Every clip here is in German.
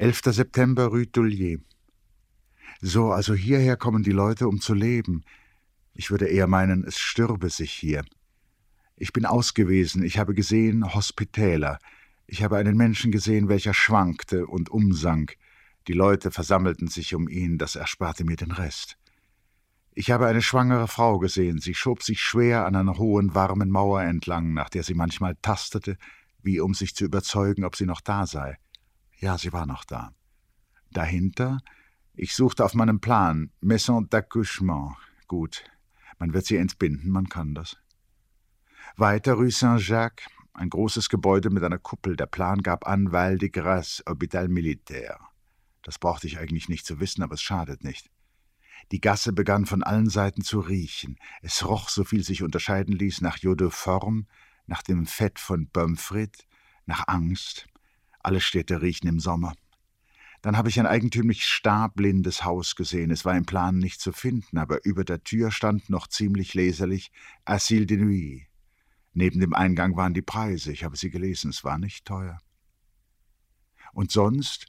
11. September, Rue Tullier. So, also hierher kommen die Leute, um zu leben. Ich würde eher meinen, es stürbe sich hier. Ich bin ausgewesen, ich habe gesehen Hospitäler. Ich habe einen Menschen gesehen, welcher schwankte und umsank. Die Leute versammelten sich um ihn, das ersparte mir den Rest. Ich habe eine schwangere Frau gesehen, sie schob sich schwer an einer hohen, warmen Mauer entlang, nach der sie manchmal tastete, wie um sich zu überzeugen, ob sie noch da sei. Ja, sie war noch da. Dahinter, ich suchte auf meinem Plan, Maison d'accouchement. Gut, man wird sie entbinden, man kann das. Weiter Rue Saint-Jacques, ein großes Gebäude mit einer Kuppel. Der Plan gab an Val de Grace, Hôpital Militaire. Das brauchte ich eigentlich nicht zu wissen, aber es schadet nicht. Die Gasse begann von allen Seiten zu riechen. Es roch, so viel sich unterscheiden ließ, nach Eau de Forme, nach dem Fett von Bömfrit, nach Angst. Alle Städte riechen im Sommer. Dann habe ich ein eigentümlich starblindes Haus gesehen. Es war im Plan nicht zu finden, aber über der Tür stand noch ziemlich leserlich Asile de Nuit. Neben dem Eingang waren die Preise. Ich habe sie gelesen. Es war nicht teuer. Und sonst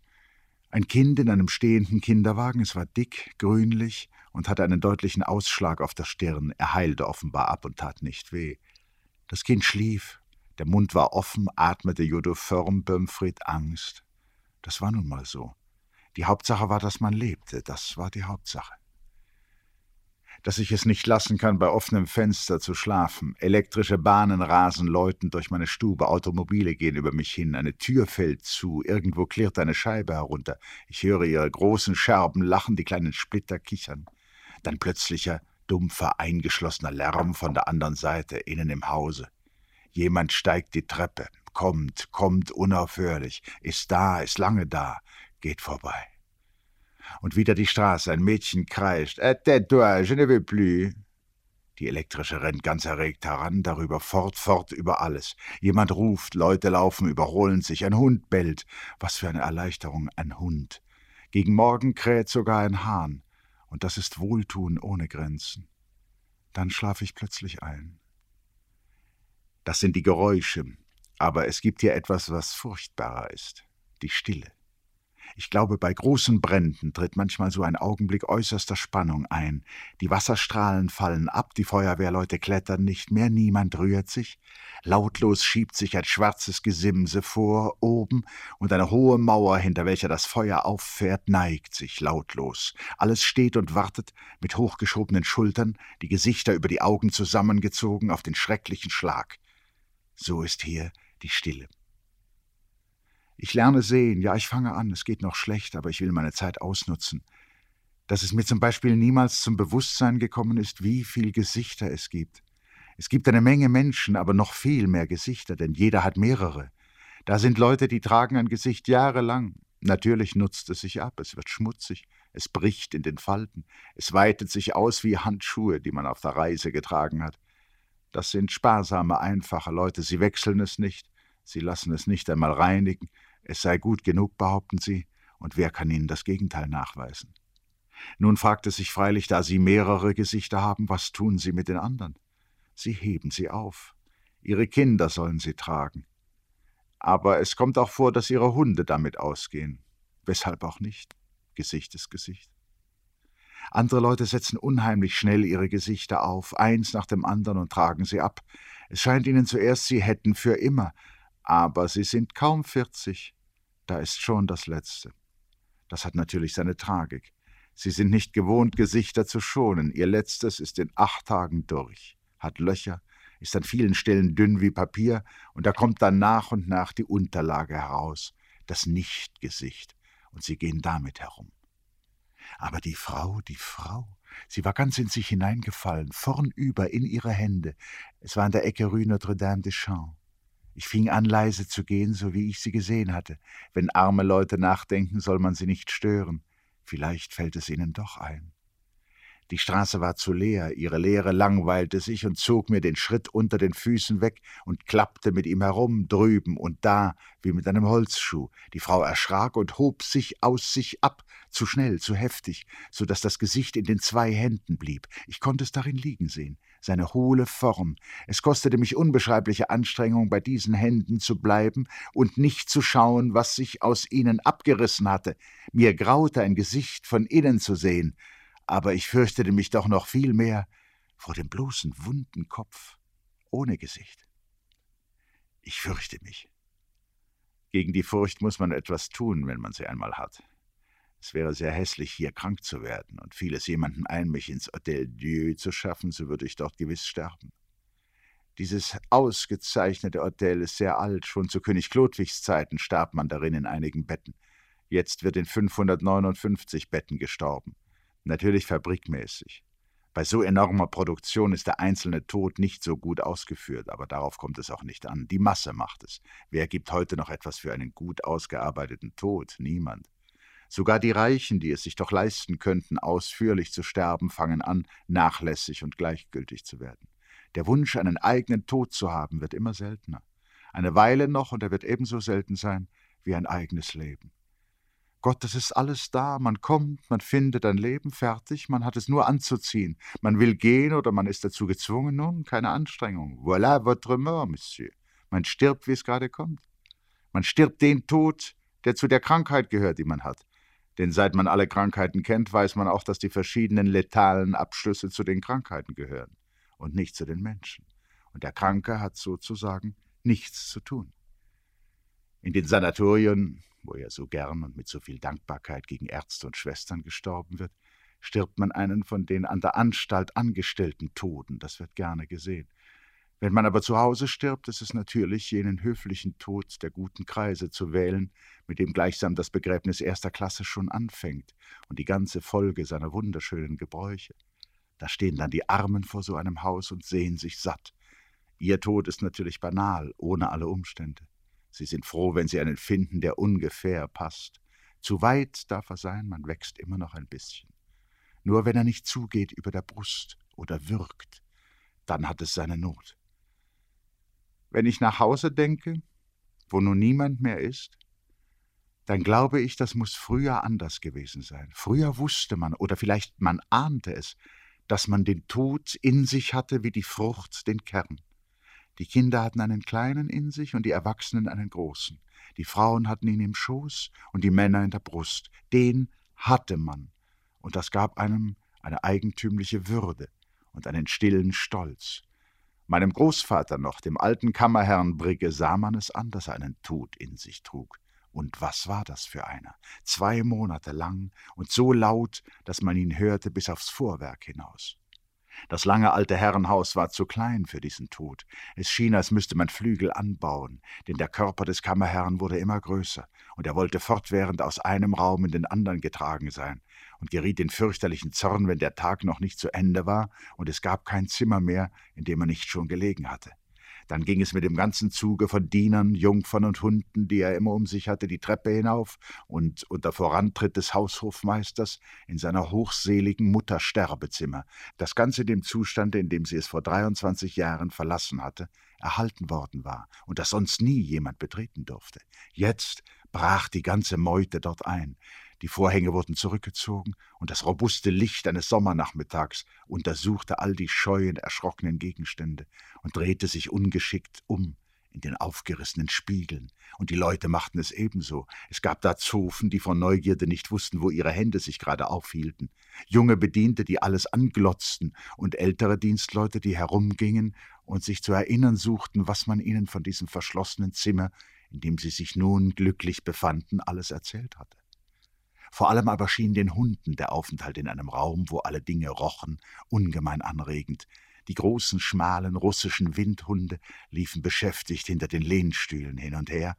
ein Kind in einem stehenden Kinderwagen. Es war dick, grünlich und hatte einen deutlichen Ausschlag auf der Stirn. Er heilte offenbar ab und tat nicht weh. Das Kind schlief. Der Mund war offen, atmete Jodopherm Bömfried Angst. Das war nun mal so. Die Hauptsache war, dass man lebte, das war die Hauptsache. Dass ich es nicht lassen kann, bei offenem Fenster zu schlafen. Elektrische Bahnen rasen läutend durch meine Stube, Automobile gehen über mich hin, eine Tür fällt zu, irgendwo klirrt eine Scheibe herunter. Ich höre ihre großen Scherben lachen, die kleinen Splitter kichern. Dann plötzlicher, dumpfer, eingeschlossener Lärm von der anderen Seite, innen im Hause. Jemand steigt die Treppe, kommt, kommt unaufhörlich, ist da, ist lange da, geht vorbei. Und wieder die Straße, ein Mädchen kreischt, Tais-toi, je ne veux plus. Die elektrische rennt ganz erregt heran, darüber fort, fort über alles. Jemand ruft, Leute laufen, überholen sich, ein Hund bellt. Was für eine Erleichterung, ein Hund. Gegen Morgen kräht sogar ein Hahn. Und das ist Wohltun ohne Grenzen. Dann schlafe ich plötzlich ein. Das sind die Geräusche, aber es gibt hier etwas, was furchtbarer ist, die Stille. Ich glaube, bei großen Bränden tritt manchmal so ein Augenblick äußerster Spannung ein. Die Wasserstrahlen fallen ab, die Feuerwehrleute klettern nicht mehr, niemand rührt sich. Lautlos schiebt sich ein schwarzes Gesimse vor, oben, und eine hohe Mauer, hinter welcher das Feuer auffährt, neigt sich lautlos. Alles steht und wartet, mit hochgeschobenen Schultern, die Gesichter über die Augen zusammengezogen auf den schrecklichen Schlag. So ist hier die Stille. Ich lerne sehen, ja, ich fange an, es geht noch schlecht, aber ich will meine Zeit ausnutzen. Dass es mir zum Beispiel niemals zum Bewusstsein gekommen ist, wie viel Gesichter es gibt. Es gibt eine Menge Menschen, aber noch viel mehr Gesichter, denn jeder hat mehrere. Da sind Leute, die tragen ein Gesicht jahrelang. Natürlich nutzt es sich ab, es wird schmutzig, es bricht in den Falten, es weitet sich aus wie Handschuhe, die man auf der Reise getragen hat. Das sind sparsame, einfache Leute, sie wechseln es nicht, sie lassen es nicht einmal reinigen, es sei gut genug, behaupten sie, und wer kann ihnen das Gegenteil nachweisen? Nun fragt es sich freilich, da sie mehrere Gesichter haben, was tun sie mit den anderen? Sie heben sie auf. Ihre Kinder sollen sie tragen. Aber es kommt auch vor, dass ihre Hunde damit ausgehen. Weshalb auch nicht? Gesicht ist Gesicht. Andere Leute setzen unheimlich schnell ihre Gesichter auf, eins nach dem anderen und tragen sie ab. Es scheint ihnen zuerst, sie hätten für immer, aber sie sind kaum vierzig da ist schon das Letzte. Das hat natürlich seine Tragik. Sie sind nicht gewohnt, Gesichter zu schonen. Ihr Letztes ist in acht Tagen durch, hat Löcher, ist an vielen Stellen dünn wie Papier, und da kommt dann nach und nach die Unterlage heraus, das Nichtgesicht, und sie gehen damit herum. Aber die Frau, die Frau, sie war ganz in sich hineingefallen, vornüber in ihre Hände. Es war an der Ecke Rue Notre-Dame des Champs. Ich fing an, leise zu gehen, so wie ich sie gesehen hatte. Wenn arme Leute nachdenken, soll man sie nicht stören. Vielleicht fällt es ihnen doch ein. Die Straße war zu leer, ihre Leere langweilte sich und zog mir den Schritt unter den Füßen weg und klappte mit ihm herum, drüben und da, wie mit einem Holzschuh. Die Frau erschrak und hob sich aus sich ab, zu schnell, zu heftig, so dass das Gesicht in den zwei Händen blieb. Ich konnte es darin liegen sehen, seine hohle Form. Es kostete mich unbeschreibliche Anstrengung, bei diesen Händen zu bleiben und nicht zu schauen, was sich aus ihnen abgerissen hatte. Mir graute ein Gesicht von innen zu sehen, aber ich fürchtete mich doch noch viel mehr vor dem bloßen wunden Kopf ohne Gesicht. Ich fürchte mich. Gegen die Furcht muss man etwas tun, wenn man sie einmal hat. Es wäre sehr hässlich, hier krank zu werden, und fiel es jemandem ein, mich ins Hotel Dieu zu schaffen, so würde ich dort gewiss sterben. Dieses ausgezeichnete Hotel ist sehr alt, schon zu König Chlodwigs Zeiten starb man darin in einigen Betten. Jetzt wird in 559 Betten gestorben natürlich fabrikmäßig. Bei so enormer Produktion ist der einzelne Tod nicht so gut ausgeführt, aber darauf kommt es auch nicht an. Die Masse macht es. Wer gibt heute noch etwas für einen gut ausgearbeiteten Tod? Niemand. Sogar die Reichen, die es sich doch leisten könnten, ausführlich zu sterben, fangen an, nachlässig und gleichgültig zu werden. Der Wunsch, einen eigenen Tod zu haben, wird immer seltener. Eine Weile noch, und er wird ebenso selten sein wie ein eigenes Leben. Gott, das ist alles da, man kommt, man findet ein Leben fertig, man hat es nur anzuziehen. Man will gehen oder man ist dazu gezwungen, nun, keine Anstrengung. Voilà votre mort, Monsieur. Man stirbt, wie es gerade kommt. Man stirbt den Tod, der zu der Krankheit gehört, die man hat. Denn seit man alle Krankheiten kennt, weiß man auch, dass die verschiedenen letalen Abschlüsse zu den Krankheiten gehören und nicht zu den Menschen. Und der Kranke hat sozusagen nichts zu tun. In den Sanatorien wo er so gern und mit so viel Dankbarkeit gegen Ärzte und Schwestern gestorben wird, stirbt man einen von den an der Anstalt angestellten Toten, das wird gerne gesehen. Wenn man aber zu Hause stirbt, ist es natürlich, jenen höflichen Tod der guten Kreise zu wählen, mit dem gleichsam das Begräbnis erster Klasse schon anfängt und die ganze Folge seiner wunderschönen Gebräuche. Da stehen dann die Armen vor so einem Haus und sehen sich satt. Ihr Tod ist natürlich banal, ohne alle Umstände. Sie sind froh, wenn Sie einen finden, der ungefähr passt. Zu weit darf er sein, man wächst immer noch ein bisschen. Nur wenn er nicht zugeht über der Brust oder wirkt, dann hat es seine Not. Wenn ich nach Hause denke, wo nun niemand mehr ist, dann glaube ich, das muss früher anders gewesen sein. Früher wusste man, oder vielleicht man ahnte es, dass man den Tod in sich hatte wie die Frucht den Kern. Die Kinder hatten einen kleinen in sich und die Erwachsenen einen großen. Die Frauen hatten ihn im Schoß und die Männer in der Brust. Den hatte man. Und das gab einem eine eigentümliche Würde und einen stillen Stolz. Meinem Großvater noch, dem alten Kammerherrn Brigge, sah man es an, dass er einen Tod in sich trug. Und was war das für einer? Zwei Monate lang und so laut, dass man ihn hörte bis aufs Vorwerk hinaus. Das lange alte Herrenhaus war zu klein für diesen Tod. Es schien, als müsste man Flügel anbauen, denn der Körper des Kammerherrn wurde immer größer, und er wollte fortwährend aus einem Raum in den anderen getragen sein, und geriet in fürchterlichen Zorn, wenn der Tag noch nicht zu Ende war, und es gab kein Zimmer mehr, in dem er nicht schon gelegen hatte. Dann ging es mit dem ganzen Zuge von Dienern, Jungfern und Hunden, die er immer um sich hatte, die Treppe hinauf und unter Vorantritt des Haushofmeisters in seiner hochseligen Mutter Sterbezimmer, das Ganze dem Zustande, in dem sie es vor 23 Jahren verlassen hatte, erhalten worden war und das sonst nie jemand betreten durfte. Jetzt brach die ganze Meute dort ein. Die Vorhänge wurden zurückgezogen, und das robuste Licht eines Sommernachmittags untersuchte all die scheuen, erschrockenen Gegenstände und drehte sich ungeschickt um in den aufgerissenen Spiegeln, und die Leute machten es ebenso. Es gab da Zofen, die vor Neugierde nicht wussten, wo ihre Hände sich gerade aufhielten, junge Bediente, die alles anglotzten, und ältere Dienstleute, die herumgingen und sich zu erinnern suchten, was man ihnen von diesem verschlossenen Zimmer, in dem sie sich nun glücklich befanden, alles erzählt hatte. Vor allem aber schien den Hunden der Aufenthalt in einem Raum, wo alle Dinge rochen, ungemein anregend. Die großen, schmalen russischen Windhunde liefen beschäftigt hinter den Lehnstühlen hin und her,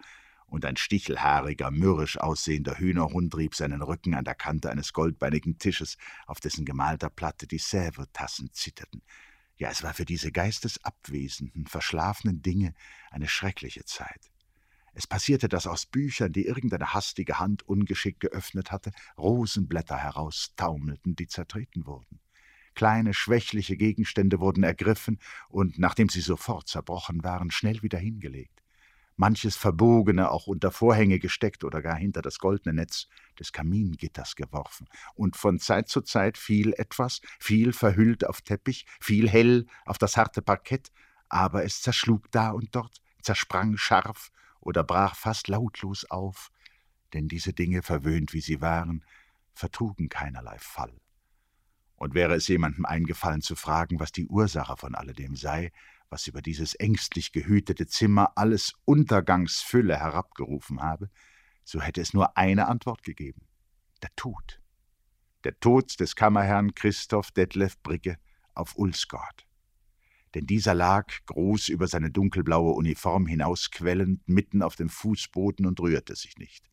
und ein stichelhaariger, mürrisch aussehender Hühnerhund rieb seinen Rücken an der Kante eines goldbeinigen Tisches, auf dessen gemalter Platte die Sävetassen zitterten. Ja, es war für diese geistesabwesenden, verschlafenen Dinge eine schreckliche Zeit. Es passierte, dass aus Büchern, die irgendeine hastige Hand ungeschickt geöffnet hatte, Rosenblätter heraustaumelten, die zertreten wurden. Kleine, schwächliche Gegenstände wurden ergriffen und, nachdem sie sofort zerbrochen waren, schnell wieder hingelegt. Manches Verbogene auch unter Vorhänge gesteckt oder gar hinter das goldene Netz des Kamingitters geworfen. Und von Zeit zu Zeit fiel etwas, viel verhüllt auf Teppich, viel hell auf das harte Parkett, aber es zerschlug da und dort, zersprang scharf oder brach fast lautlos auf, denn diese Dinge, verwöhnt wie sie waren, vertrugen keinerlei Fall. Und wäre es jemandem eingefallen zu fragen, was die Ursache von alledem sei, was über dieses ängstlich gehütete Zimmer alles Untergangsfülle herabgerufen habe, so hätte es nur eine Antwort gegeben. Der Tod. Der Tod des Kammerherrn Christoph Detlef Brigge auf Ulsgard denn dieser lag, groß über seine dunkelblaue Uniform hinausquellend, mitten auf dem Fußboden und rührte sich nicht.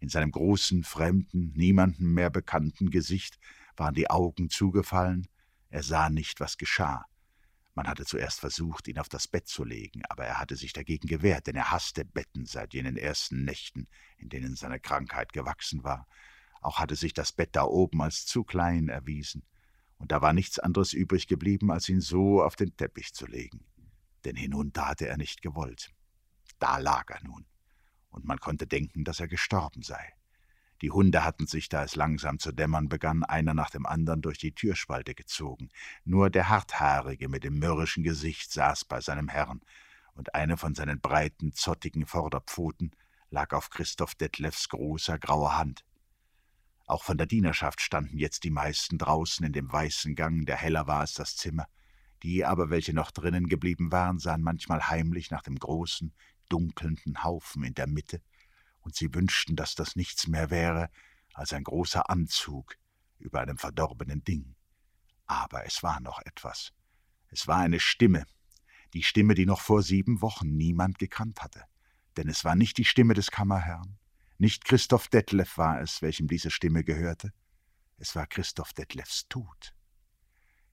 In seinem großen, fremden, niemandem mehr bekannten Gesicht waren die Augen zugefallen, er sah nicht, was geschah. Man hatte zuerst versucht, ihn auf das Bett zu legen, aber er hatte sich dagegen gewehrt, denn er hasste Betten seit jenen ersten Nächten, in denen seine Krankheit gewachsen war. Auch hatte sich das Bett da oben als zu klein erwiesen und da war nichts anderes übrig geblieben, als ihn so auf den Teppich zu legen. Denn hinunter hatte er nicht gewollt. Da lag er nun, und man konnte denken, dass er gestorben sei. Die Hunde hatten sich, da es langsam zu dämmern begann, einer nach dem anderen durch die Türspalte gezogen. Nur der Harthaarige mit dem mürrischen Gesicht saß bei seinem Herrn, und eine von seinen breiten, zottigen Vorderpfoten lag auf Christoph Detlefs großer grauer Hand. Auch von der Dienerschaft standen jetzt die meisten draußen in dem weißen Gang, der heller war als das Zimmer. Die aber, welche noch drinnen geblieben waren, sahen manchmal heimlich nach dem großen, dunkelnden Haufen in der Mitte, und sie wünschten, dass das nichts mehr wäre als ein großer Anzug über einem verdorbenen Ding. Aber es war noch etwas. Es war eine Stimme, die Stimme, die noch vor sieben Wochen niemand gekannt hatte. Denn es war nicht die Stimme des Kammerherrn, nicht Christoph Detlef war es, welchem diese Stimme gehörte, es war Christoph Detlefs Tod.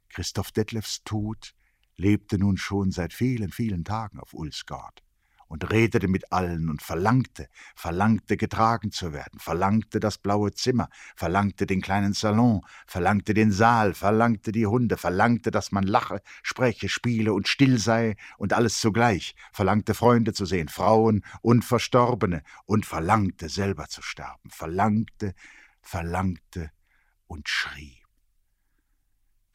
Christoph Detlefs Tod lebte nun schon seit vielen, vielen Tagen auf Ulsgard und redete mit allen und verlangte, verlangte getragen zu werden, verlangte das blaue Zimmer, verlangte den kleinen Salon, verlangte den Saal, verlangte die Hunde, verlangte, dass man lache, spreche, spiele und still sei und alles zugleich, verlangte Freunde zu sehen, Frauen und Verstorbene und verlangte selber zu sterben, verlangte, verlangte und schrie.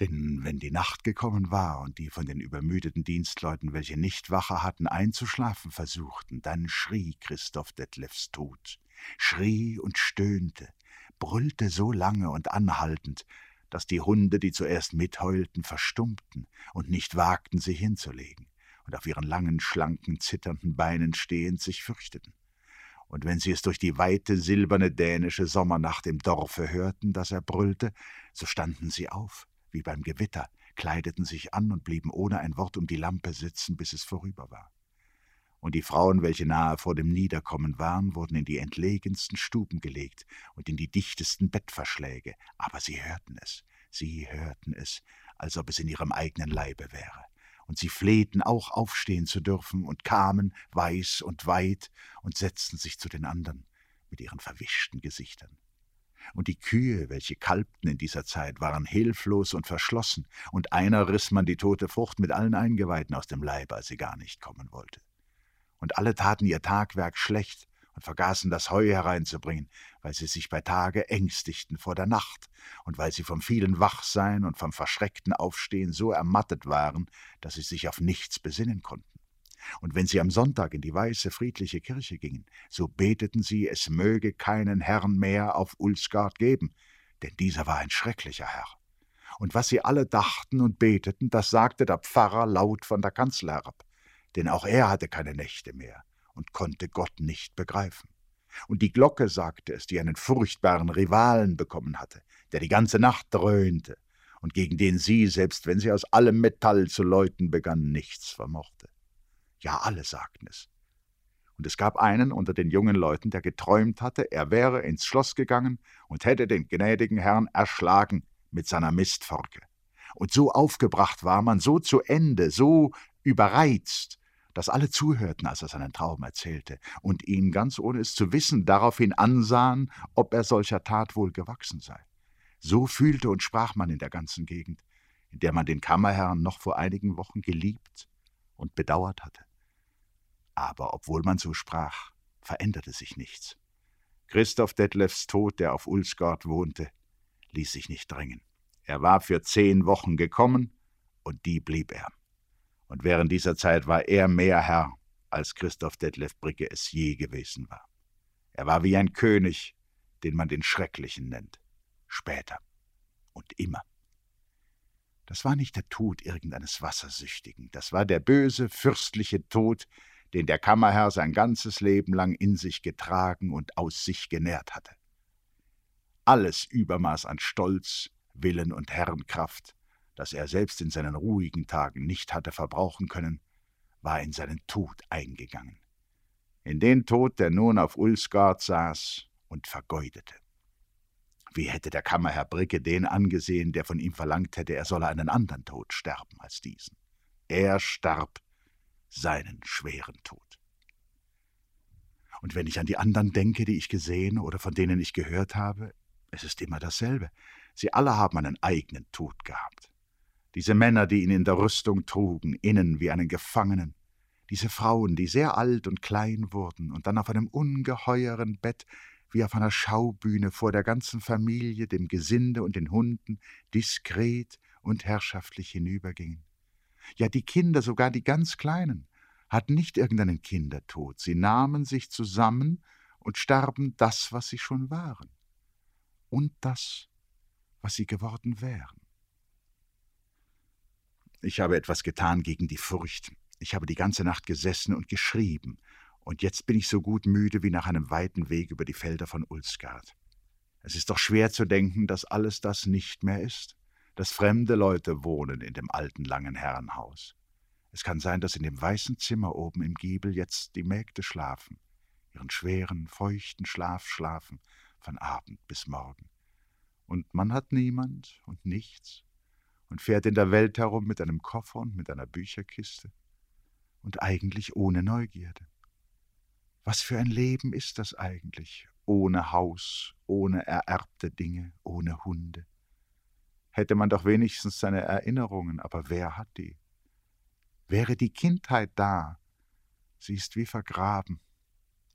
Denn wenn die Nacht gekommen war und die von den übermüdeten Dienstleuten, welche nicht Wache hatten, einzuschlafen versuchten, dann schrie Christoph Detlefs Tod, schrie und stöhnte, brüllte so lange und anhaltend, dass die Hunde, die zuerst mitheulten, verstummten und nicht wagten, sich hinzulegen und auf ihren langen, schlanken, zitternden Beinen stehend sich fürchteten. Und wenn sie es durch die weite, silberne dänische Sommernacht im Dorfe hörten, dass er brüllte, so standen sie auf, wie beim Gewitter, kleideten sich an und blieben ohne ein Wort um die Lampe sitzen, bis es vorüber war. Und die Frauen, welche nahe vor dem Niederkommen waren, wurden in die entlegensten Stuben gelegt und in die dichtesten Bettverschläge, aber sie hörten es, sie hörten es, als ob es in ihrem eigenen Leibe wäre. Und sie flehten auch aufstehen zu dürfen und kamen weiß und weit und setzten sich zu den anderen mit ihren verwischten Gesichtern und die Kühe, welche kalbten in dieser Zeit, waren hilflos und verschlossen, und einer riß man die tote Frucht mit allen Eingeweiden aus dem Leib, als sie gar nicht kommen wollte. Und alle taten ihr Tagwerk schlecht und vergaßen das Heu hereinzubringen, weil sie sich bei Tage ängstigten vor der Nacht und weil sie vom vielen Wachsein und vom verschreckten Aufstehen so ermattet waren, dass sie sich auf nichts besinnen konnten. Und wenn sie am Sonntag in die weiße, friedliche Kirche gingen, so beteten sie, es möge keinen Herrn mehr auf Ulsgard geben, denn dieser war ein schrecklicher Herr. Und was sie alle dachten und beteten, das sagte der Pfarrer laut von der Kanzel herab, denn auch er hatte keine Nächte mehr und konnte Gott nicht begreifen. Und die Glocke sagte es, die einen furchtbaren Rivalen bekommen hatte, der die ganze Nacht dröhnte und gegen den sie, selbst wenn sie aus allem Metall zu läuten begann, nichts vermochte. Ja, alle sagten es. Und es gab einen unter den jungen Leuten, der geträumt hatte, er wäre ins Schloss gegangen und hätte den gnädigen Herrn erschlagen mit seiner Mistforke. Und so aufgebracht war man, so zu Ende, so überreizt, dass alle zuhörten, als er seinen Traum erzählte, und ihn ganz ohne es zu wissen daraufhin ansahen, ob er solcher Tat wohl gewachsen sei. So fühlte und sprach man in der ganzen Gegend, in der man den Kammerherrn noch vor einigen Wochen geliebt und bedauert hatte. Aber obwohl man so sprach, veränderte sich nichts. Christoph Detlefs Tod, der auf Ulsgard wohnte, ließ sich nicht drängen. Er war für zehn Wochen gekommen, und die blieb er. Und während dieser Zeit war er mehr Herr, als Christoph Detlef Bricke es je gewesen war. Er war wie ein König, den man den Schrecklichen nennt. Später und immer. Das war nicht der Tod irgendeines Wassersüchtigen, das war der böse, fürstliche Tod, den der Kammerherr sein ganzes Leben lang in sich getragen und aus sich genährt hatte. Alles Übermaß an Stolz, Willen und Herrenkraft, das er selbst in seinen ruhigen Tagen nicht hatte verbrauchen können, war in seinen Tod eingegangen. In den Tod, der nun auf Ulsgard saß und vergeudete. Wie hätte der Kammerherr Bricke den angesehen, der von ihm verlangt hätte, er solle einen anderen Tod sterben als diesen? Er starb seinen schweren Tod. Und wenn ich an die anderen denke, die ich gesehen oder von denen ich gehört habe, es ist immer dasselbe. Sie alle haben einen eigenen Tod gehabt. Diese Männer, die ihn in der Rüstung trugen, innen wie einen Gefangenen, diese Frauen, die sehr alt und klein wurden und dann auf einem ungeheuren Bett wie auf einer Schaubühne vor der ganzen Familie, dem Gesinde und den Hunden, diskret und herrschaftlich hinübergingen. Ja, die Kinder, sogar die ganz Kleinen, hatten nicht irgendeinen Kindertod, sie nahmen sich zusammen und starben das, was sie schon waren, und das, was sie geworden wären. Ich habe etwas getan gegen die Furcht. Ich habe die ganze Nacht gesessen und geschrieben, und jetzt bin ich so gut müde wie nach einem weiten Weg über die Felder von Ulsgard. Es ist doch schwer zu denken, dass alles das nicht mehr ist, dass fremde Leute wohnen in dem alten langen Herrenhaus. Es kann sein, dass in dem weißen Zimmer oben im Giebel jetzt die Mägde schlafen, ihren schweren, feuchten Schlaf schlafen, von Abend bis Morgen. Und man hat niemand und nichts und fährt in der Welt herum mit einem Koffer und mit einer Bücherkiste und eigentlich ohne Neugierde. Was für ein Leben ist das eigentlich, ohne Haus, ohne ererbte Dinge, ohne Hunde? Hätte man doch wenigstens seine Erinnerungen, aber wer hat die? Wäre die Kindheit da, sie ist wie vergraben.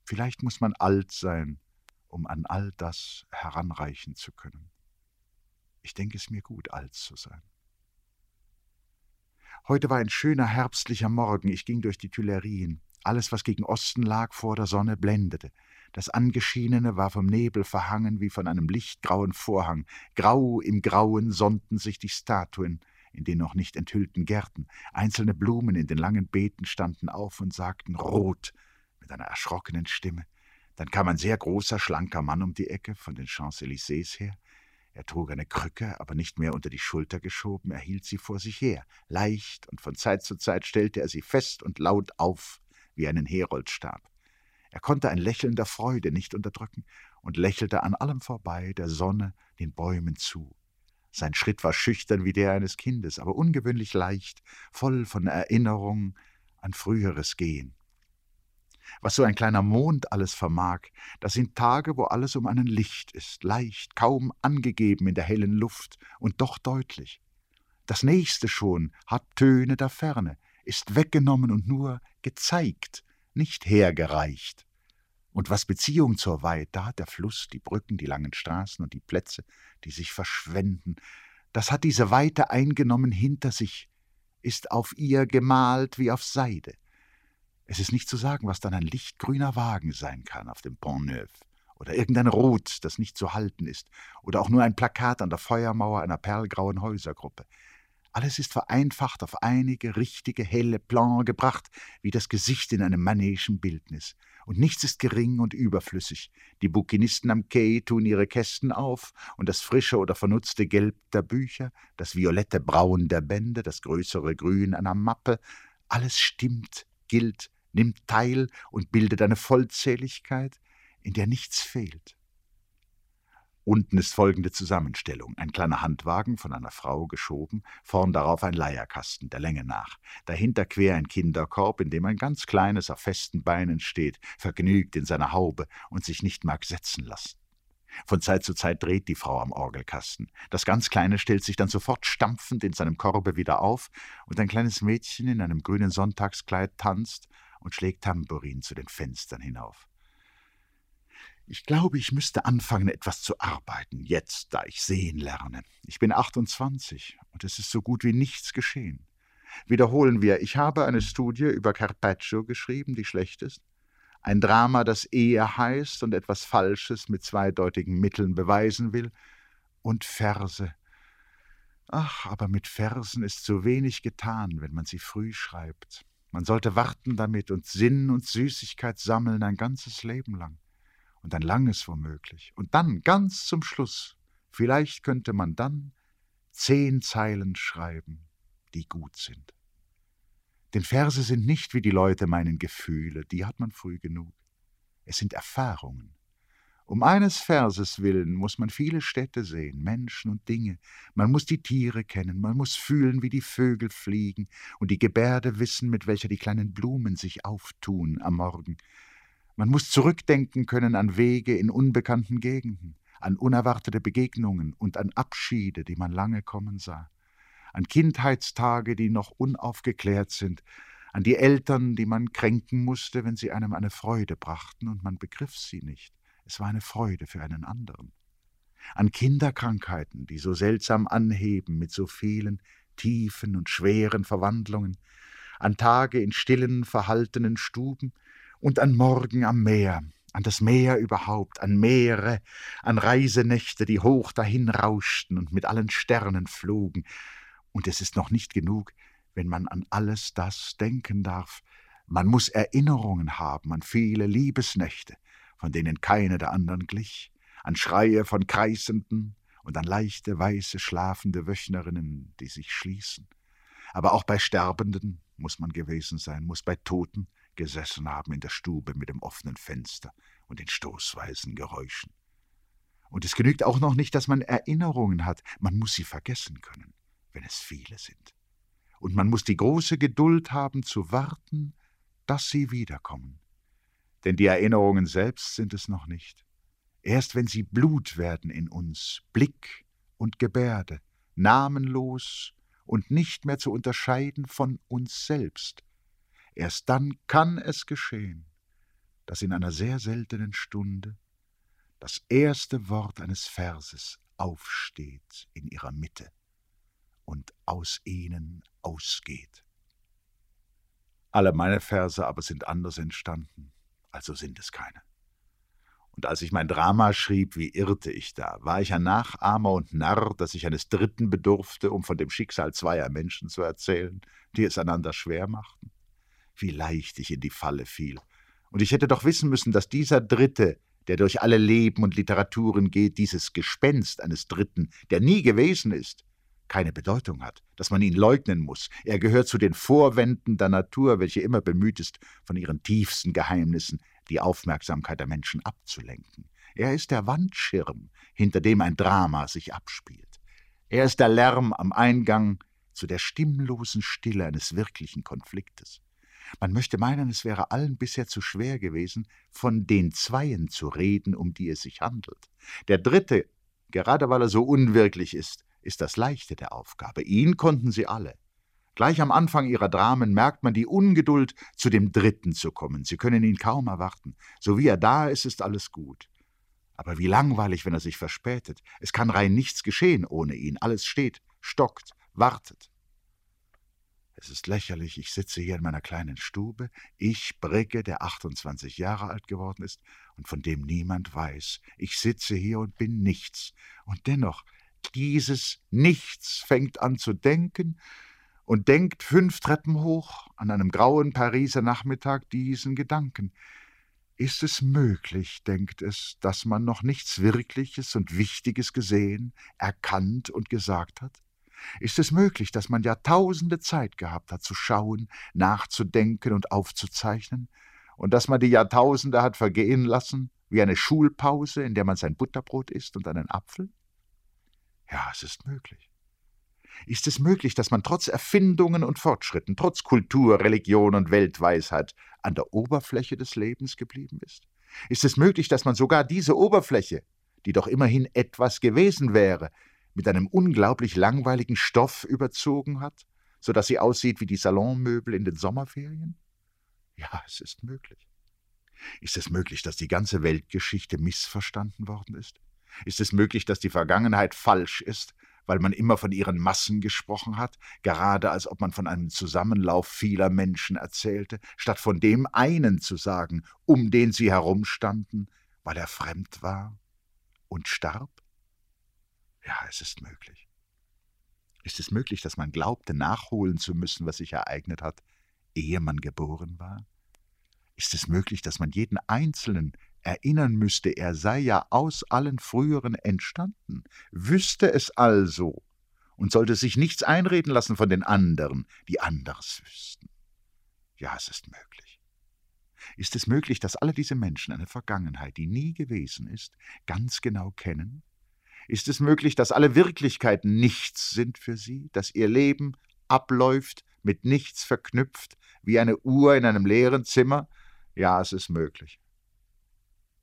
Vielleicht muss man alt sein, um an all das heranreichen zu können. Ich denke es mir gut, alt zu sein. Heute war ein schöner herbstlicher Morgen. Ich ging durch die Tuilerien. Alles, was gegen Osten lag, vor der Sonne blendete. Das Angeschienene war vom Nebel verhangen wie von einem lichtgrauen Vorhang. Grau im Grauen sonnten sich die Statuen in den noch nicht enthüllten Gärten. Einzelne Blumen in den langen Beeten standen auf und sagten Rot mit einer erschrockenen Stimme. Dann kam ein sehr großer, schlanker Mann um die Ecke von den Champs-Élysées her. Er trug eine Krücke, aber nicht mehr unter die Schulter geschoben, er hielt sie vor sich her, leicht, und von Zeit zu Zeit stellte er sie fest und laut auf wie einen Heroldstab. Er konnte ein Lächeln der Freude nicht unterdrücken und lächelte an allem vorbei, der Sonne, den Bäumen zu. Sein Schritt war schüchtern wie der eines Kindes, aber ungewöhnlich leicht, voll von Erinnerung an früheres Gehen. Was so ein kleiner Mond alles vermag, das sind Tage, wo alles um einen Licht ist, leicht, kaum angegeben in der hellen Luft und doch deutlich. Das nächste schon hat Töne der Ferne, ist weggenommen und nur gezeigt, nicht hergereicht. Und was Beziehung zur Weite, da hat der Fluss, die Brücken, die langen Straßen und die Plätze, die sich verschwenden, das hat diese Weite eingenommen hinter sich, ist auf ihr gemalt wie auf Seide. Es ist nicht zu sagen, was dann ein lichtgrüner Wagen sein kann auf dem Pont Neuf oder irgendein Rot, das nicht zu halten ist, oder auch nur ein Plakat an der Feuermauer einer perlgrauen Häusergruppe. Alles ist vereinfacht auf einige richtige, helle Plan gebracht, wie das Gesicht in einem manischen Bildnis. Und nichts ist gering und überflüssig. Die Bukinisten am Quai tun ihre Kästen auf, und das frische oder vernutzte Gelb der Bücher, das violette Braun der Bände, das größere Grün einer Mappe, alles stimmt, gilt, nimmt teil und bildet eine Vollzähligkeit, in der nichts fehlt. Unten ist folgende Zusammenstellung. Ein kleiner Handwagen, von einer Frau geschoben, vorn darauf ein Leierkasten, der Länge nach. Dahinter quer ein Kinderkorb, in dem ein ganz kleines auf festen Beinen steht, vergnügt in seiner Haube und sich nicht mag setzen lassen. Von Zeit zu Zeit dreht die Frau am Orgelkasten. Das ganz Kleine stellt sich dann sofort stampfend in seinem Korbe wieder auf, und ein kleines Mädchen in einem grünen Sonntagskleid tanzt und schlägt Tambourin zu den Fenstern hinauf. Ich glaube, ich müsste anfangen, etwas zu arbeiten, jetzt, da ich sehen lerne. Ich bin 28 und es ist so gut wie nichts geschehen. Wiederholen wir, ich habe eine Studie über Carpaccio geschrieben, die schlecht ist. Ein Drama, das Ehe heißt und etwas Falsches mit zweideutigen Mitteln beweisen will. Und Verse. Ach, aber mit Versen ist so wenig getan, wenn man sie früh schreibt. Man sollte warten damit und Sinn und Süßigkeit sammeln ein ganzes Leben lang. Und ein langes womöglich. Und dann, ganz zum Schluss, vielleicht könnte man dann zehn Zeilen schreiben, die gut sind. Denn Verse sind nicht, wie die Leute meinen, Gefühle, die hat man früh genug. Es sind Erfahrungen. Um eines Verses willen muss man viele Städte sehen, Menschen und Dinge. Man muss die Tiere kennen, man muss fühlen, wie die Vögel fliegen und die Gebärde wissen, mit welcher die kleinen Blumen sich auftun am Morgen. Man muss zurückdenken können an Wege in unbekannten Gegenden, an unerwartete Begegnungen und an Abschiede, die man lange kommen sah an Kindheitstage, die noch unaufgeklärt sind, an die Eltern, die man kränken musste, wenn sie einem eine Freude brachten und man begriff sie nicht. Es war eine Freude für einen anderen. An Kinderkrankheiten, die so seltsam anheben mit so vielen tiefen und schweren Verwandlungen, an Tage in stillen, verhaltenen Stuben und an Morgen am Meer, an das Meer überhaupt, an Meere, an Reisenächte, die hoch dahin rauschten und mit allen Sternen flogen, und es ist noch nicht genug, wenn man an alles das denken darf. Man muss Erinnerungen haben an viele Liebesnächte, von denen keine der anderen glich, an Schreie von Kreisenden und an leichte, weiße, schlafende Wöchnerinnen, die sich schließen. Aber auch bei Sterbenden muss man gewesen sein, muss bei Toten gesessen haben in der Stube mit dem offenen Fenster und den stoßweisen Geräuschen. Und es genügt auch noch nicht, dass man Erinnerungen hat, man muss sie vergessen können wenn es viele sind. Und man muss die große Geduld haben zu warten, dass sie wiederkommen. Denn die Erinnerungen selbst sind es noch nicht. Erst wenn sie Blut werden in uns, Blick und Gebärde, namenlos und nicht mehr zu unterscheiden von uns selbst, erst dann kann es geschehen, dass in einer sehr seltenen Stunde das erste Wort eines Verses aufsteht in ihrer Mitte und aus ihnen ausgeht. Alle meine Verse aber sind anders entstanden, also sind es keine. Und als ich mein Drama schrieb, wie irrte ich da? War ich ein Nachahmer und Narr, dass ich eines Dritten bedurfte, um von dem Schicksal zweier Menschen zu erzählen, die es einander schwer machten? Wie leicht ich in die Falle fiel. Und ich hätte doch wissen müssen, dass dieser Dritte, der durch alle Leben und Literaturen geht, dieses Gespenst eines Dritten, der nie gewesen ist, keine Bedeutung hat, dass man ihn leugnen muss. Er gehört zu den Vorwänden der Natur, welche immer bemüht ist, von ihren tiefsten Geheimnissen die Aufmerksamkeit der Menschen abzulenken. Er ist der Wandschirm, hinter dem ein Drama sich abspielt. Er ist der Lärm am Eingang zu der stimmlosen Stille eines wirklichen Konfliktes. Man möchte meinen, es wäre allen bisher zu schwer gewesen, von den Zweien zu reden, um die es sich handelt. Der Dritte, gerade weil er so unwirklich ist, ist das Leichte der Aufgabe. Ihn konnten sie alle. Gleich am Anfang ihrer Dramen merkt man die Ungeduld, zu dem Dritten zu kommen. Sie können ihn kaum erwarten. So wie er da ist, ist alles gut. Aber wie langweilig, wenn er sich verspätet. Es kann rein nichts geschehen ohne ihn. Alles steht, stockt, wartet. Es ist lächerlich, ich sitze hier in meiner kleinen Stube, ich, Brigge, der 28 Jahre alt geworden ist und von dem niemand weiß. Ich sitze hier und bin nichts. Und dennoch, dieses Nichts fängt an zu denken und denkt fünf Treppen hoch an einem grauen Pariser Nachmittag diesen Gedanken. Ist es möglich, denkt es, dass man noch nichts Wirkliches und Wichtiges gesehen, erkannt und gesagt hat? Ist es möglich, dass man Jahrtausende Zeit gehabt hat, zu schauen, nachzudenken und aufzuzeichnen, und dass man die Jahrtausende hat vergehen lassen, wie eine Schulpause, in der man sein Butterbrot isst und einen Apfel? Ja, es ist möglich. Ist es möglich, dass man trotz Erfindungen und Fortschritten, trotz Kultur, Religion und Weltweisheit an der Oberfläche des Lebens geblieben ist? Ist es möglich, dass man sogar diese Oberfläche, die doch immerhin etwas gewesen wäre, mit einem unglaublich langweiligen Stoff überzogen hat, so dass sie aussieht wie die Salonmöbel in den Sommerferien? Ja, es ist möglich. Ist es möglich, dass die ganze Weltgeschichte missverstanden worden ist? Ist es möglich, dass die Vergangenheit falsch ist, weil man immer von ihren Massen gesprochen hat, gerade als ob man von einem Zusammenlauf vieler Menschen erzählte, statt von dem einen zu sagen, um den sie herumstanden, weil er fremd war und starb? Ja, es ist möglich. Ist es möglich, dass man glaubte, nachholen zu müssen, was sich ereignet hat, ehe man geboren war? Ist es möglich, dass man jeden Einzelnen erinnern müsste, er sei ja aus allen früheren entstanden, wüsste es also und sollte sich nichts einreden lassen von den anderen, die anderes wüssten. Ja, es ist möglich. Ist es möglich, dass alle diese Menschen eine Vergangenheit, die nie gewesen ist, ganz genau kennen? Ist es möglich, dass alle Wirklichkeiten nichts sind für sie, dass ihr Leben abläuft, mit nichts verknüpft, wie eine Uhr in einem leeren Zimmer? Ja, es ist möglich.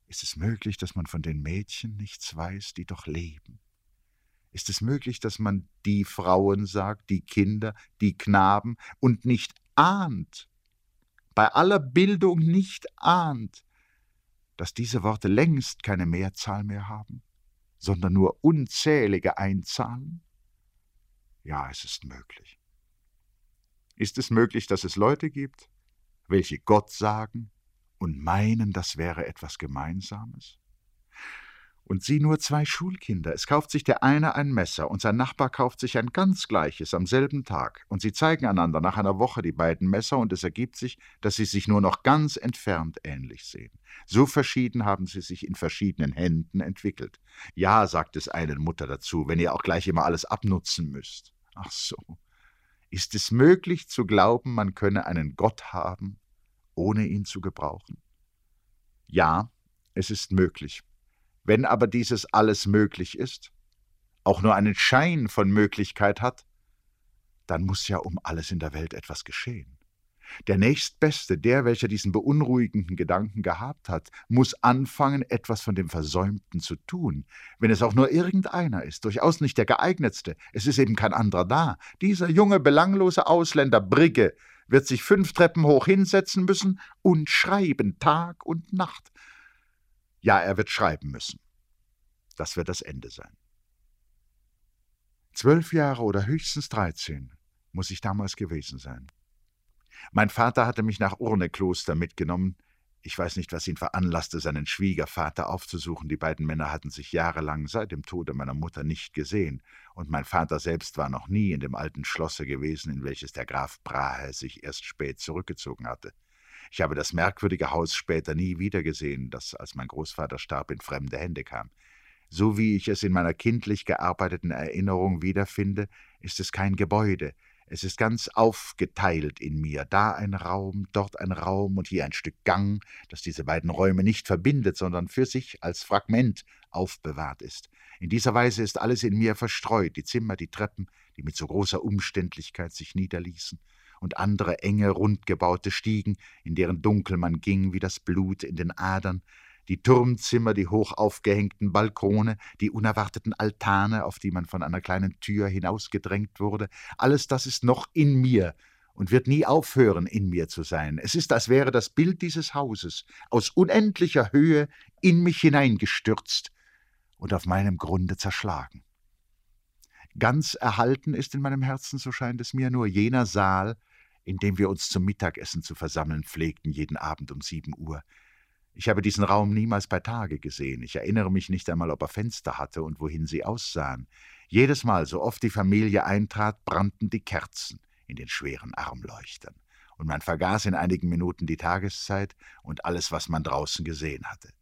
Ist es möglich, dass man von den Mädchen nichts weiß, die doch leben? Ist es möglich, dass man die Frauen sagt, die Kinder, die Knaben und nicht ahnt, bei aller Bildung nicht ahnt, dass diese Worte längst keine Mehrzahl mehr haben, sondern nur unzählige Einzahlen? Ja, es ist möglich. Ist es möglich, dass es Leute gibt, welche Gott sagen, und meinen, das wäre etwas Gemeinsames? Und sie nur zwei Schulkinder. Es kauft sich der eine ein Messer und sein Nachbar kauft sich ein ganz gleiches am selben Tag. Und sie zeigen einander nach einer Woche die beiden Messer und es ergibt sich, dass sie sich nur noch ganz entfernt ähnlich sehen. So verschieden haben sie sich in verschiedenen Händen entwickelt. Ja, sagt es einen Mutter dazu, wenn ihr auch gleich immer alles abnutzen müsst. Ach so. Ist es möglich zu glauben, man könne einen Gott haben, ohne ihn zu gebrauchen? Ja, es ist möglich. Wenn aber dieses alles möglich ist, auch nur einen Schein von Möglichkeit hat, dann muss ja um alles in der Welt etwas geschehen. Der nächstbeste, der, welcher diesen beunruhigenden Gedanken gehabt hat, muss anfangen, etwas von dem Versäumten zu tun, wenn es auch nur irgendeiner ist, durchaus nicht der geeignetste, es ist eben kein anderer da. Dieser junge, belanglose Ausländer Brigge wird sich fünf Treppen hoch hinsetzen müssen und schreiben Tag und Nacht. Ja, er wird schreiben müssen. Das wird das Ende sein. Zwölf Jahre oder höchstens dreizehn muss ich damals gewesen sein. Mein Vater hatte mich nach Urnekloster mitgenommen, ich weiß nicht, was ihn veranlasste, seinen Schwiegervater aufzusuchen. Die beiden Männer hatten sich jahrelang seit dem Tode meiner Mutter nicht gesehen, und mein Vater selbst war noch nie in dem alten Schlosse gewesen, in welches der Graf Brahe sich erst spät zurückgezogen hatte. Ich habe das merkwürdige Haus später nie wiedergesehen, das, als mein Großvater starb, in fremde Hände kam. So wie ich es in meiner kindlich gearbeiteten Erinnerung wiederfinde, ist es kein Gebäude, es ist ganz aufgeteilt in mir, da ein Raum, dort ein Raum und hier ein Stück Gang, das diese beiden Räume nicht verbindet, sondern für sich als Fragment aufbewahrt ist. In dieser Weise ist alles in mir verstreut, die Zimmer, die Treppen, die mit so großer Umständlichkeit sich niederließen, und andere enge, rundgebaute Stiegen, in deren Dunkel man ging wie das Blut in den Adern, die Turmzimmer, die hoch aufgehängten Balkone, die unerwarteten Altane, auf die man von einer kleinen Tür hinausgedrängt wurde, alles das ist noch in mir und wird nie aufhören, in mir zu sein. Es ist, als wäre das Bild dieses Hauses aus unendlicher Höhe in mich hineingestürzt und auf meinem Grunde zerschlagen. Ganz erhalten ist in meinem Herzen, so scheint es mir, nur jener Saal, in dem wir uns zum Mittagessen zu versammeln pflegten, jeden Abend um sieben Uhr. Ich habe diesen Raum niemals bei Tage gesehen. Ich erinnere mich nicht einmal, ob er Fenster hatte und wohin sie aussahen. Jedes Mal, so oft die Familie eintrat, brannten die Kerzen in den schweren Armleuchtern. Und man vergaß in einigen Minuten die Tageszeit und alles, was man draußen gesehen hatte.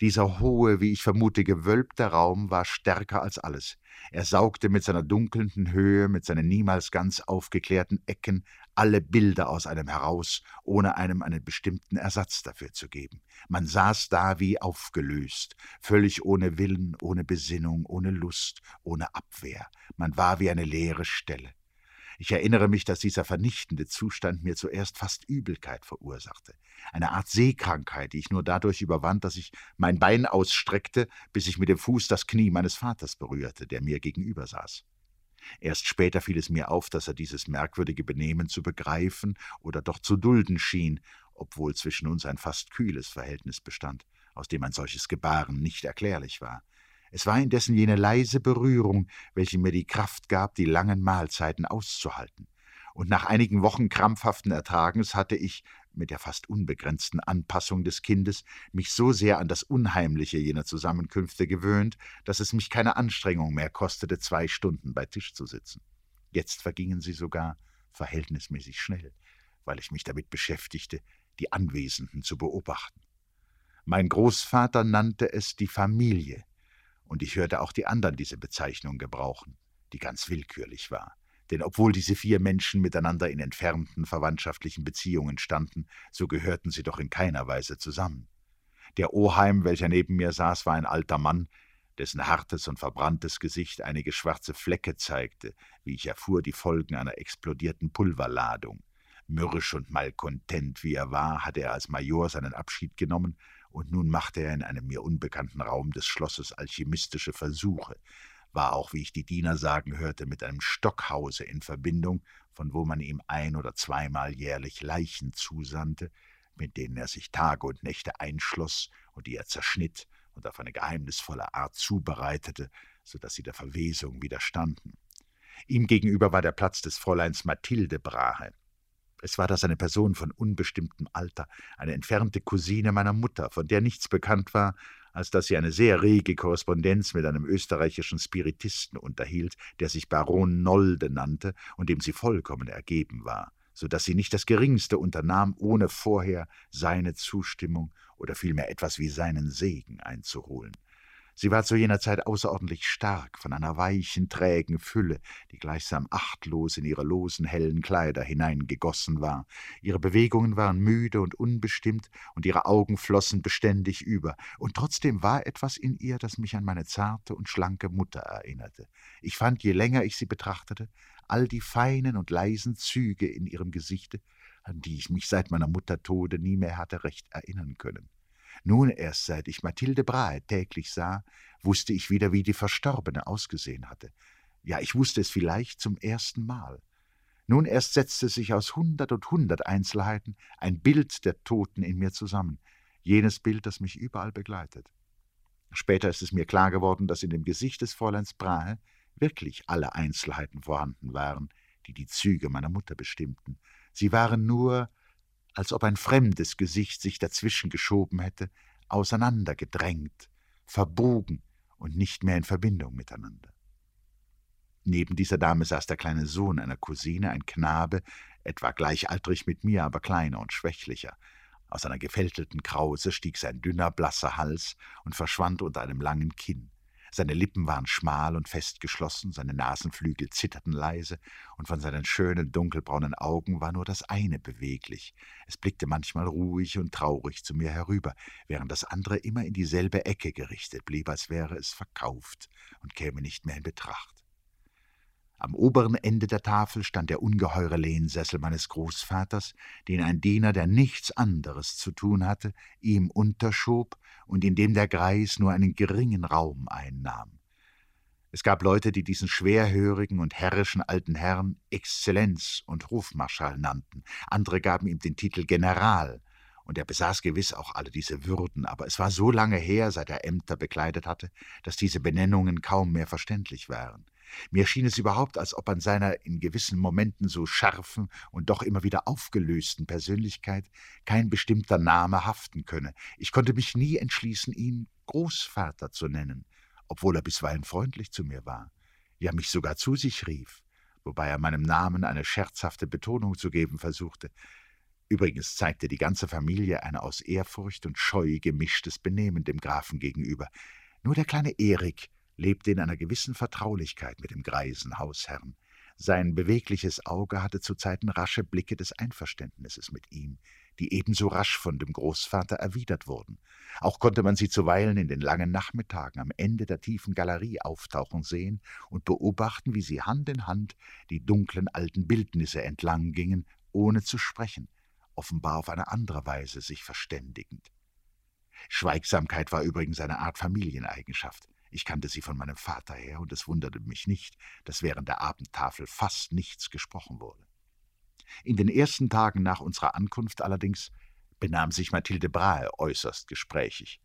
Dieser hohe, wie ich vermute, gewölbte Raum war stärker als alles. Er saugte mit seiner dunkelnden Höhe, mit seinen niemals ganz aufgeklärten Ecken alle Bilder aus einem heraus, ohne einem einen bestimmten Ersatz dafür zu geben. Man saß da wie aufgelöst, völlig ohne Willen, ohne Besinnung, ohne Lust, ohne Abwehr. Man war wie eine leere Stelle. Ich erinnere mich, dass dieser vernichtende Zustand mir zuerst fast Übelkeit verursachte. Eine Art Seekrankheit, die ich nur dadurch überwand, dass ich mein Bein ausstreckte, bis ich mit dem Fuß das Knie meines Vaters berührte, der mir gegenüber saß. Erst später fiel es mir auf, dass er dieses merkwürdige Benehmen zu begreifen oder doch zu dulden schien, obwohl zwischen uns ein fast kühles Verhältnis bestand, aus dem ein solches Gebaren nicht erklärlich war. Es war indessen jene leise Berührung, welche mir die Kraft gab, die langen Mahlzeiten auszuhalten. Und nach einigen Wochen krampfhaften Ertragens hatte ich, mit der fast unbegrenzten Anpassung des Kindes, mich so sehr an das Unheimliche jener Zusammenkünfte gewöhnt, dass es mich keine Anstrengung mehr kostete, zwei Stunden bei Tisch zu sitzen. Jetzt vergingen sie sogar verhältnismäßig schnell, weil ich mich damit beschäftigte, die Anwesenden zu beobachten. Mein Großvater nannte es die Familie, und ich hörte auch die anderen diese Bezeichnung gebrauchen, die ganz willkürlich war. Denn obwohl diese vier Menschen miteinander in entfernten verwandtschaftlichen Beziehungen standen, so gehörten sie doch in keiner Weise zusammen. Der Oheim, welcher neben mir saß, war ein alter Mann, dessen hartes und verbranntes Gesicht einige schwarze Flecke zeigte, wie ich erfuhr, die Folgen einer explodierten Pulverladung. Mürrisch und malkontent wie er war, hatte er als Major seinen Abschied genommen und nun machte er in einem mir unbekannten Raum des Schlosses alchemistische Versuche, war auch, wie ich die Diener sagen hörte, mit einem Stockhause in Verbindung, von wo man ihm ein oder zweimal jährlich Leichen zusandte, mit denen er sich Tage und Nächte einschloss und die er zerschnitt und auf eine geheimnisvolle Art zubereitete, so dass sie der Verwesung widerstanden. Ihm gegenüber war der Platz des Fräuleins Mathilde Brahe, es war das eine Person von unbestimmtem Alter, eine entfernte Cousine meiner Mutter, von der nichts bekannt war, als dass sie eine sehr rege Korrespondenz mit einem österreichischen Spiritisten unterhielt, der sich Baron Nolde nannte und dem sie vollkommen ergeben war, so dass sie nicht das geringste unternahm, ohne vorher seine Zustimmung oder vielmehr etwas wie seinen Segen einzuholen. Sie war zu jener Zeit außerordentlich stark, von einer weichen, trägen Fülle, die gleichsam achtlos in ihre losen, hellen Kleider hineingegossen war. Ihre Bewegungen waren müde und unbestimmt, und ihre Augen flossen beständig über, und trotzdem war etwas in ihr, das mich an meine zarte und schlanke Mutter erinnerte. Ich fand, je länger ich sie betrachtete, all die feinen und leisen Züge in ihrem Gesichte, an die ich mich seit meiner Mutter Tode nie mehr hatte recht erinnern können. Nun erst seit ich Mathilde Brahe täglich sah, wusste ich wieder, wie die Verstorbene ausgesehen hatte. Ja, ich wusste es vielleicht zum ersten Mal. Nun erst setzte sich aus hundert und hundert Einzelheiten ein Bild der Toten in mir zusammen, jenes Bild, das mich überall begleitet. Später ist es mir klar geworden, dass in dem Gesicht des Fräuleins Brahe wirklich alle Einzelheiten vorhanden waren, die die Züge meiner Mutter bestimmten. Sie waren nur als ob ein fremdes Gesicht sich dazwischen geschoben hätte, auseinandergedrängt, verbogen und nicht mehr in Verbindung miteinander. Neben dieser Dame saß der kleine Sohn einer Cousine, ein Knabe, etwa gleichaltrig mit mir, aber kleiner und schwächlicher. Aus einer gefältelten Krause stieg sein dünner, blasser Hals und verschwand unter einem langen Kinn. Seine Lippen waren schmal und fest geschlossen, seine Nasenflügel zitterten leise, und von seinen schönen dunkelbraunen Augen war nur das eine beweglich. Es blickte manchmal ruhig und traurig zu mir herüber, während das andere immer in dieselbe Ecke gerichtet blieb, als wäre es verkauft und käme nicht mehr in Betracht. Am oberen Ende der Tafel stand der ungeheure Lehnsessel meines Großvaters, den ein Diener, der nichts anderes zu tun hatte, ihm unterschob und in dem der Greis nur einen geringen Raum einnahm. Es gab Leute, die diesen schwerhörigen und herrischen alten Herrn Exzellenz und Hofmarschall nannten, andere gaben ihm den Titel General, und er besaß gewiss auch alle diese Würden, aber es war so lange her, seit er Ämter bekleidet hatte, dass diese Benennungen kaum mehr verständlich waren. Mir schien es überhaupt, als ob an seiner in gewissen Momenten so scharfen und doch immer wieder aufgelösten Persönlichkeit kein bestimmter Name haften könne. Ich konnte mich nie entschließen, ihn Großvater zu nennen, obwohl er bisweilen freundlich zu mir war, ja mich sogar zu sich rief, wobei er meinem Namen eine scherzhafte Betonung zu geben versuchte. Übrigens zeigte die ganze Familie ein aus Ehrfurcht und Scheu gemischtes Benehmen dem Grafen gegenüber. Nur der kleine Erik lebte in einer gewissen Vertraulichkeit mit dem greisen Hausherrn. Sein bewegliches Auge hatte zuzeiten rasche Blicke des Einverständnisses mit ihm, die ebenso rasch von dem Großvater erwidert wurden. Auch konnte man sie zuweilen in den langen Nachmittagen am Ende der tiefen Galerie auftauchen sehen und beobachten, wie sie Hand in Hand die dunklen alten Bildnisse entlang gingen, ohne zu sprechen, offenbar auf eine andere Weise sich verständigend. Schweigsamkeit war übrigens eine Art Familieneigenschaft. Ich kannte sie von meinem Vater her, und es wunderte mich nicht, dass während der Abendtafel fast nichts gesprochen wurde. In den ersten Tagen nach unserer Ankunft allerdings benahm sich Mathilde Brahe äußerst gesprächig.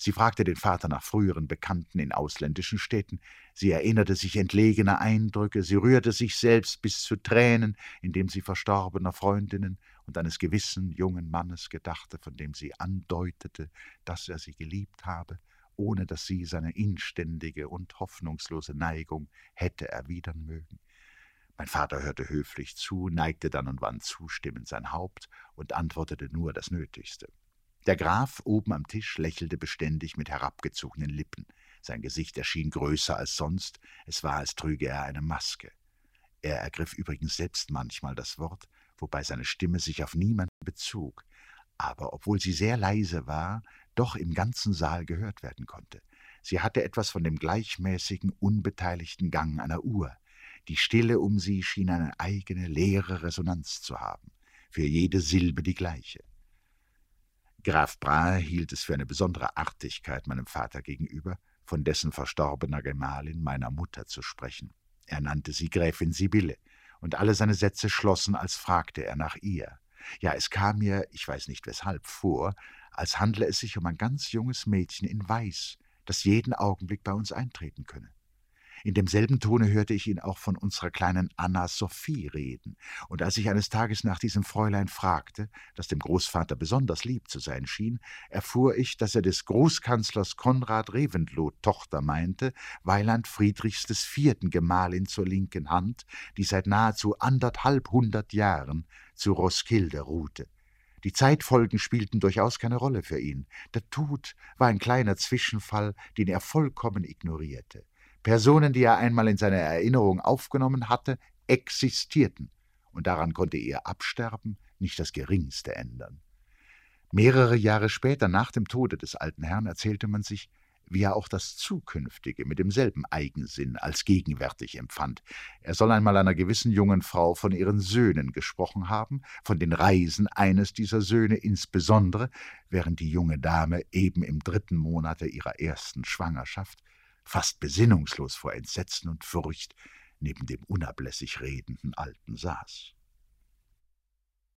Sie fragte den Vater nach früheren Bekannten in ausländischen Städten, sie erinnerte sich entlegener Eindrücke, sie rührte sich selbst bis zu Tränen, indem sie verstorbener Freundinnen und eines gewissen jungen Mannes gedachte, von dem sie andeutete, dass er sie geliebt habe, ohne dass sie seine inständige und hoffnungslose Neigung hätte erwidern mögen. Mein Vater hörte höflich zu, neigte dann und wann zustimmend sein Haupt und antwortete nur das Nötigste. Der Graf oben am Tisch lächelte beständig mit herabgezogenen Lippen. Sein Gesicht erschien größer als sonst, es war, als trüge er eine Maske. Er ergriff übrigens selbst manchmal das Wort, wobei seine Stimme sich auf niemanden bezog, aber obwohl sie sehr leise war, doch im ganzen Saal gehört werden konnte. Sie hatte etwas von dem gleichmäßigen, unbeteiligten Gang einer Uhr, die Stille um sie schien eine eigene, leere Resonanz zu haben, für jede Silbe die gleiche. Graf Brahe hielt es für eine besondere Artigkeit meinem Vater gegenüber, von dessen verstorbener Gemahlin, meiner Mutter, zu sprechen. Er nannte sie Gräfin Sibylle, und alle seine Sätze schlossen, als fragte er nach ihr. Ja, es kam mir, ich weiß nicht weshalb, vor, als handle es sich um ein ganz junges Mädchen in Weiß, das jeden Augenblick bei uns eintreten könne. In demselben Tone hörte ich ihn auch von unserer kleinen Anna Sophie reden, und als ich eines Tages nach diesem Fräulein fragte, das dem Großvater besonders lieb zu sein schien, erfuhr ich, dass er des Großkanzlers Konrad Reventlow Tochter meinte, Weiland Friedrichs des Vierten Gemahlin zur linken Hand, die seit nahezu anderthalb hundert Jahren zu Roskilde ruhte. Die Zeitfolgen spielten durchaus keine Rolle für ihn. Der Tod war ein kleiner Zwischenfall, den er vollkommen ignorierte. Personen, die er einmal in seiner Erinnerung aufgenommen hatte, existierten, und daran konnte ihr Absterben nicht das geringste ändern. Mehrere Jahre später, nach dem Tode des alten Herrn, erzählte man sich, wie er auch das Zukünftige mit demselben Eigensinn als gegenwärtig empfand. Er soll einmal einer gewissen jungen Frau von ihren Söhnen gesprochen haben, von den Reisen eines dieser Söhne insbesondere, während die junge Dame eben im dritten Monate ihrer ersten Schwangerschaft fast besinnungslos vor Entsetzen und Furcht neben dem unablässig redenden Alten saß.